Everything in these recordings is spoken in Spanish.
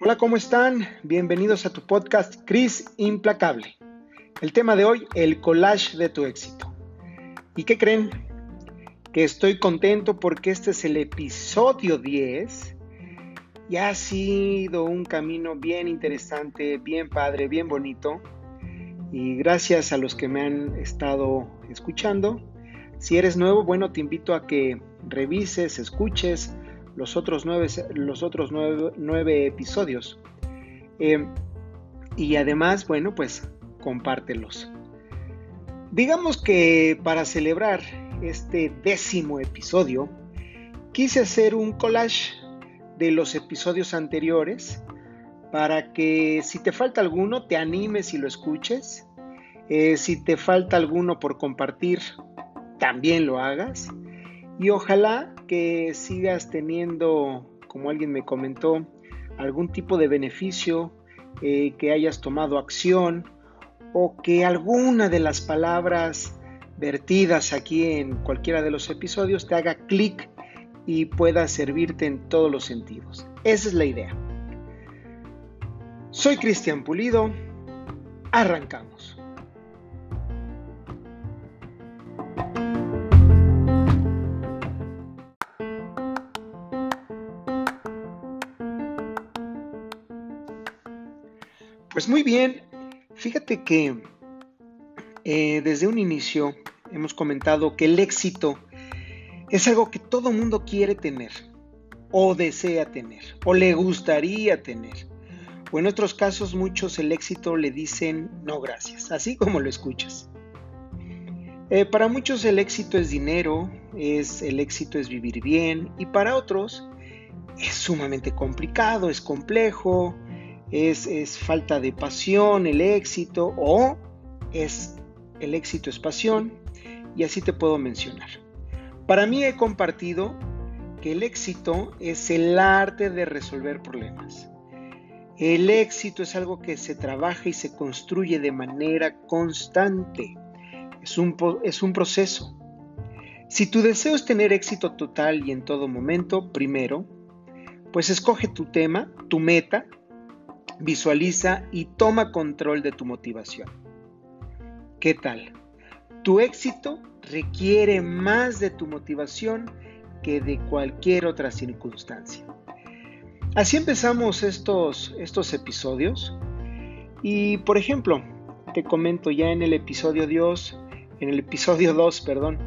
Hola, ¿cómo están? Bienvenidos a tu podcast Cris Implacable. El tema de hoy, el collage de tu éxito. ¿Y qué creen? Que estoy contento porque este es el episodio 10 y ha sido un camino bien interesante, bien padre, bien bonito. Y gracias a los que me han estado escuchando. Si eres nuevo, bueno, te invito a que revises, escuches los otros nueve, los otros nueve, episodios. Eh, y además, bueno, pues compártelos. Digamos que para celebrar este décimo episodio, quise hacer un collage de los episodios anteriores para que si te falta alguno te animes y lo escuches. Eh, si te falta alguno por compartir, también lo hagas. Y ojalá que sigas teniendo, como alguien me comentó, algún tipo de beneficio, eh, que hayas tomado acción o que alguna de las palabras vertidas aquí en cualquiera de los episodios te haga clic y pueda servirte en todos los sentidos. Esa es la idea. Soy Cristian Pulido. Arrancamos. Muy bien, fíjate que eh, desde un inicio hemos comentado que el éxito es algo que todo mundo quiere tener, o desea tener, o le gustaría tener. O en otros casos muchos el éxito le dicen no gracias, así como lo escuchas. Eh, para muchos el éxito es dinero, es, el éxito es vivir bien, y para otros es sumamente complicado, es complejo, es, falta de pasión el éxito o es el éxito es pasión y así te puedo mencionar. Para mí he compartido que el éxito es el arte de resolver problemas. El éxito es algo que se trabaja y se construye de manera constante. Es un, es un proceso. Si tu deseo es tener éxito total y en todo momento, primero, pues escoge tu tema, tu meta, visualiza y toma control de tu motivación. ¿Qué tal? Tu éxito requiere más de tu motivación que de cualquier otra circunstancia. Así empezamos estos, estos episodios y por ejemplo, te comento ya en el episodio Dios, en el episodio 2, perdón,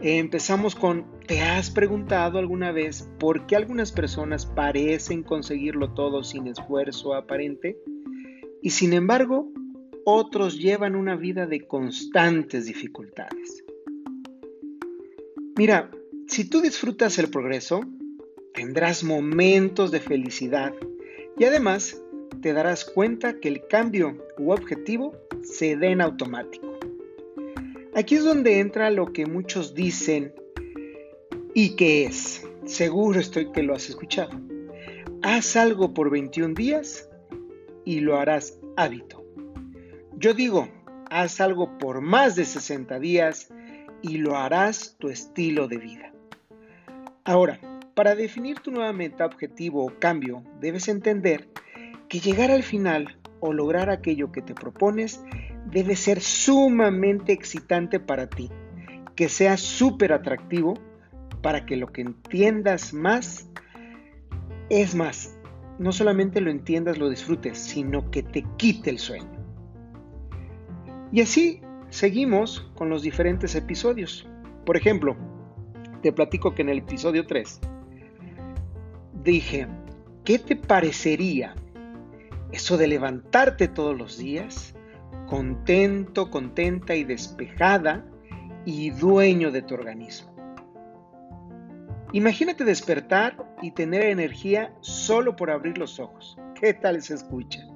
empezamos con ¿te has preguntado alguna vez por qué algunas personas parecen conseguirlo todo sin esfuerzo aparente y sin embargo otros llevan una vida de constantes dificultades? Mira, si tú disfrutas el progreso, tendrás momentos de felicidad y además te darás cuenta que el cambio u objetivo se da en automático. Aquí es donde entra lo que muchos dicen y que es. Seguro estoy que lo has escuchado. Haz algo por 21 días y lo harás hábito. Yo digo, haz algo por más de 60 días y lo harás tu estilo de vida. Ahora, para definir tu nueva meta, objetivo o cambio, debes entender que llegar al final o lograr aquello que te propones debe ser sumamente excitante para ti, que sea súper atractivo para que lo que entiendas más es más. No solamente lo entiendas, lo disfrutes, sino que te quite el sueño. Y así seguimos con los diferentes episodios. Por ejemplo, te platico que en el episodio 3 dije, ¿qué te parecería eso de levantarte todos los días contento, contenta y despejada y dueño de tu organismo. Imagínate despertar y tener energía solo por abrir los ojos. ¿Qué tal se escucha?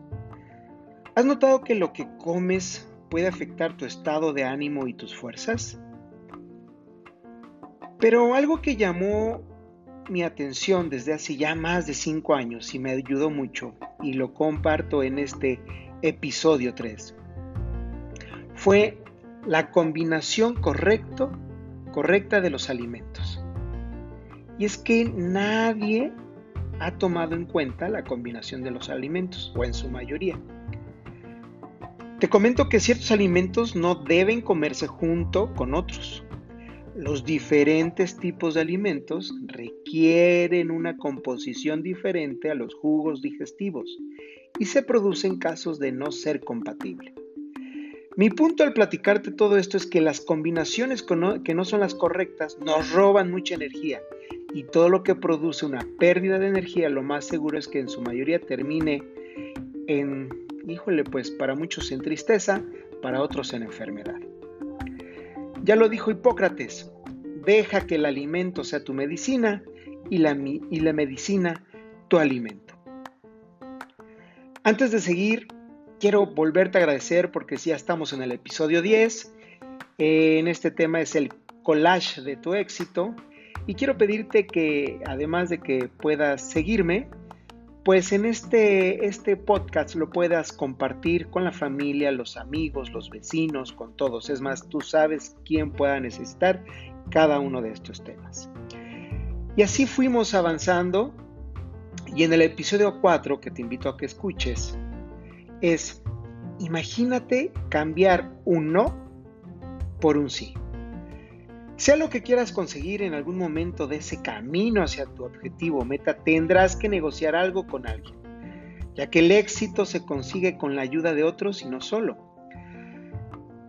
¿Has notado que lo que comes puede afectar tu estado de ánimo y tus fuerzas? Pero algo que llamó mi atención desde hace ya más de 5 años y me ayudó mucho y lo comparto en este episodio 3 fue la combinación correcto, correcta de los alimentos. Y es que nadie ha tomado en cuenta la combinación de los alimentos, o en su mayoría. Te comento que ciertos alimentos no deben comerse junto con otros. Los diferentes tipos de alimentos requieren una composición diferente a los jugos digestivos y se producen casos de no ser compatible. Mi punto al platicarte todo esto es que las combinaciones que no son las correctas nos roban mucha energía y todo lo que produce una pérdida de energía lo más seguro es que en su mayoría termine en, híjole, pues para muchos en tristeza, para otros en enfermedad. Ya lo dijo Hipócrates, deja que el alimento sea tu medicina y la, y la medicina tu alimento. Antes de seguir, quiero volverte a agradecer porque ya estamos en el episodio 10. en este tema es el collage de tu éxito. Y quiero pedirte que, además de que puedas seguirme, pues en este, este podcast lo puedas compartir con la familia, los amigos, los vecinos, con todos. Es más, tú sabes quién pueda necesitar cada uno de estos temas. Y así fuimos avanzando y en el episodio 4 que te invito a que escuches es, imagínate cambiar un no por un sí. Sea lo que quieras conseguir en algún momento de ese camino hacia tu objetivo o meta, tendrás que negociar algo con alguien, ya que el éxito se consigue con la ayuda de otros y no solo.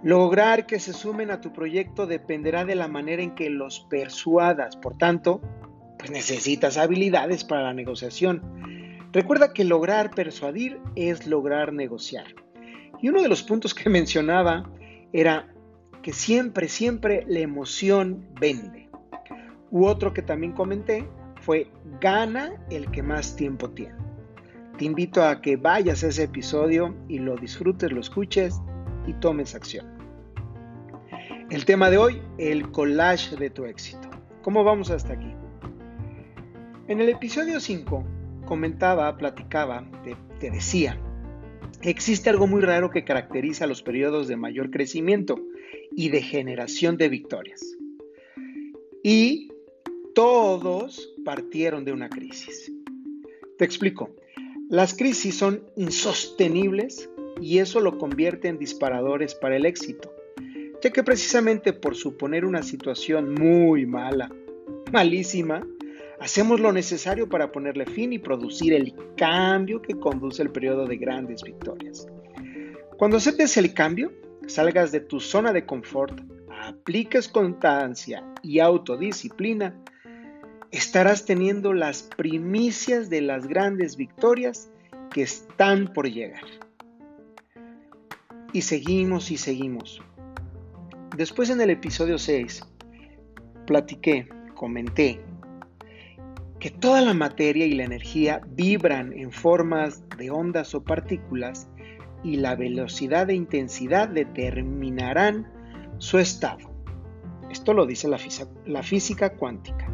Lograr que se sumen a tu proyecto dependerá de la manera en que los persuadas, por tanto, pues necesitas habilidades para la negociación. Recuerda que lograr persuadir es lograr negociar. Y uno de los puntos que mencionaba era que siempre, siempre la emoción vende. U otro que también comenté fue gana el que más tiempo tiene. Te invito a que vayas a ese episodio y lo disfrutes, lo escuches y tomes acción. El tema de hoy, el collage de tu éxito. ¿Cómo vamos hasta aquí? En el episodio 5 comentaba, platicaba, te, te decía, existe algo muy raro que caracteriza los periodos de mayor crecimiento y de generación de victorias. Y todos partieron de una crisis. Te explico. Las crisis son insostenibles y eso lo convierte en disparadores para el éxito, ya que precisamente por suponer una situación muy mala, malísima, hacemos lo necesario para ponerle fin y producir el cambio que conduce el periodo de grandes victorias. Cuando aceptes el cambio, salgas de tu zona de confort, apliques constancia y autodisciplina, estarás teniendo las primicias de las grandes victorias que están por llegar. Y seguimos y seguimos. Después en el episodio 6, platiqué, comenté que toda la materia y la energía vibran en formas de ondas o partículas y la velocidad e intensidad determinarán su estado. Esto lo dice la física cuántica.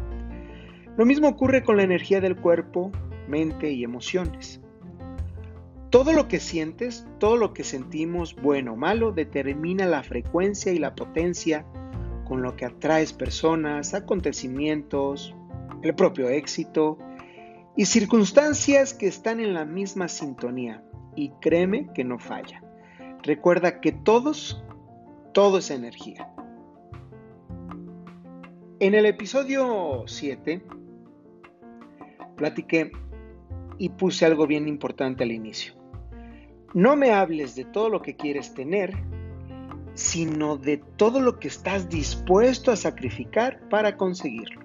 Lo mismo ocurre con la energía del cuerpo, mente y emociones. Todo lo que sientes, todo lo que sentimos, bueno o malo, determina la frecuencia y la potencia con lo que atraes personas, acontecimientos, el propio éxito y circunstancias que están en la misma sintonía y créeme que no falla. Recuerda que todos, todo es energía. En el episodio 7 platiqué y puse algo bien importante al inicio. No me hables de todo lo que quieres tener, sino de todo lo que estás dispuesto a sacrificar para conseguirlo.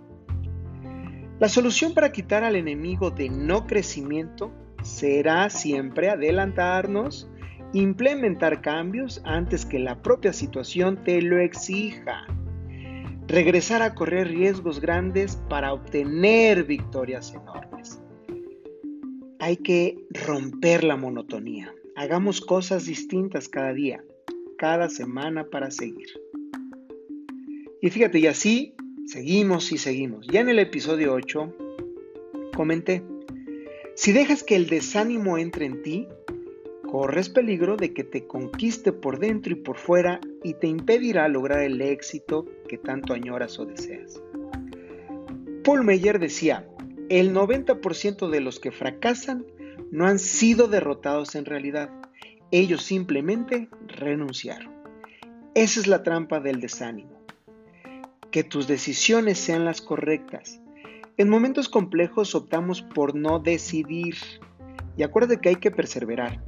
La solución para quitar al enemigo de no crecimiento será siempre adelantarnos, implementar cambios antes que la propia situación te lo exija. Regresar a correr riesgos grandes para obtener victorias enormes. Hay que romper la monotonía. Hagamos cosas distintas cada día, cada semana para seguir. Y fíjate, y así seguimos y seguimos. Ya en el episodio 8 comenté si dejas que el desánimo entre en ti, corres peligro de que te conquiste por dentro y por fuera y te impedirá lograr el éxito que tanto añoras o deseas. Paul Meyer decía, el 90% de los que fracasan no han sido derrotados en realidad, ellos simplemente renunciaron. Esa es la trampa del desánimo. Que tus decisiones sean las correctas. En momentos complejos optamos por no decidir. Y acuérdate que hay que perseverar.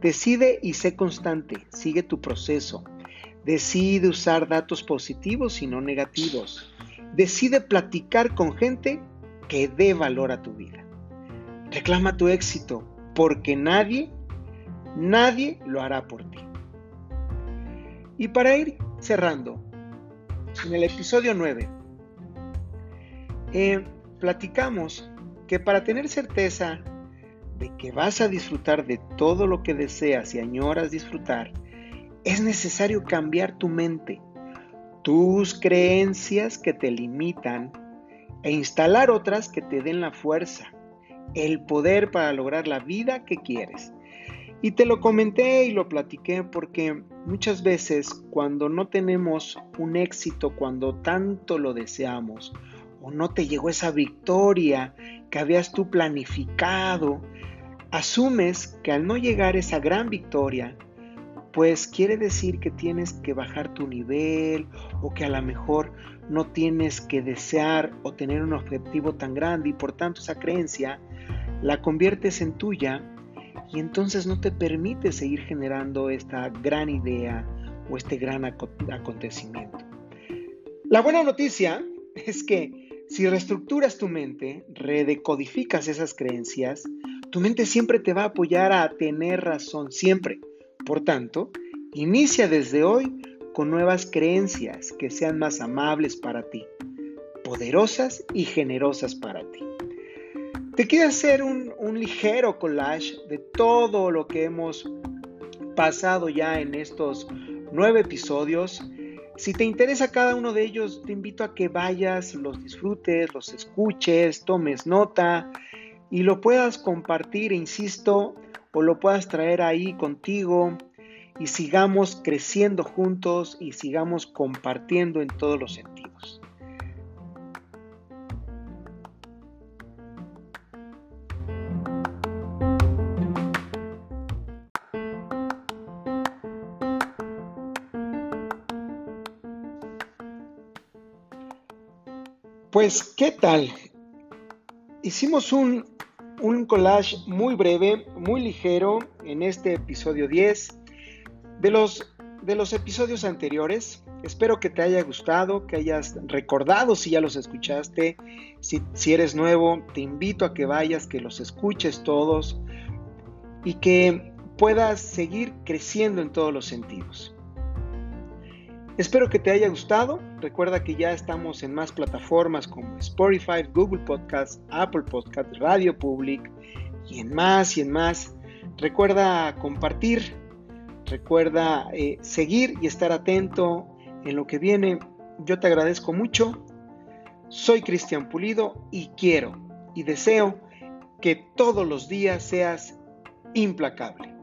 Decide y sé constante, sigue tu proceso. Decide usar datos positivos y no negativos. Decide platicar con gente que dé valor a tu vida. Reclama tu éxito, porque nadie, nadie lo hará por ti. Y para ir cerrando, en el episodio 9, eh, platicamos que para tener certeza de que vas a disfrutar de todo lo que deseas y añoras disfrutar, es necesario cambiar tu mente, tus creencias que te limitan e instalar otras que te den la fuerza, el poder para lograr la vida que quieres. Y te lo comenté y lo platiqué porque muchas veces cuando no tenemos un éxito, cuando tanto lo deseamos, o no te llegó esa victoria que habías tú planificado, asumes que al no llegar esa gran victoria, pues quiere decir que tienes que bajar tu nivel o que a lo mejor no tienes que desear o tener un objetivo tan grande y por tanto esa creencia la conviertes en tuya y entonces no te permite seguir generando esta gran idea o este gran acontecimiento. La buena noticia es que si reestructuras tu mente, redecodificas esas creencias, tu mente siempre te va a apoyar a tener razón, siempre. Por tanto, inicia desde hoy con nuevas creencias que sean más amables para ti, poderosas y generosas para ti. Te quiero hacer un, un ligero collage de todo lo que hemos pasado ya en estos nueve episodios. Si te interesa cada uno de ellos, te invito a que vayas, los disfrutes, los escuches, tomes nota y lo puedas compartir, insisto, o lo puedas traer ahí contigo y sigamos creciendo juntos y sigamos compartiendo en todos los sentidos. Pues, ¿qué tal? Hicimos un un collage muy breve, muy ligero en este episodio 10 de los, de los episodios anteriores. Espero que te haya gustado, que hayas recordado si ya los escuchaste. Si, si eres nuevo, te invito a que vayas, que los escuches todos y que puedas seguir creciendo en todos los sentidos. Espero que te haya gustado. Recuerda que ya estamos en más plataformas como Spotify, Google Podcast, Apple Podcast, Radio Public y en más y en más. Recuerda compartir, recuerda eh, seguir y estar atento en lo que viene. Yo te agradezco mucho. Soy Cristian Pulido y quiero y deseo que todos los días seas implacable.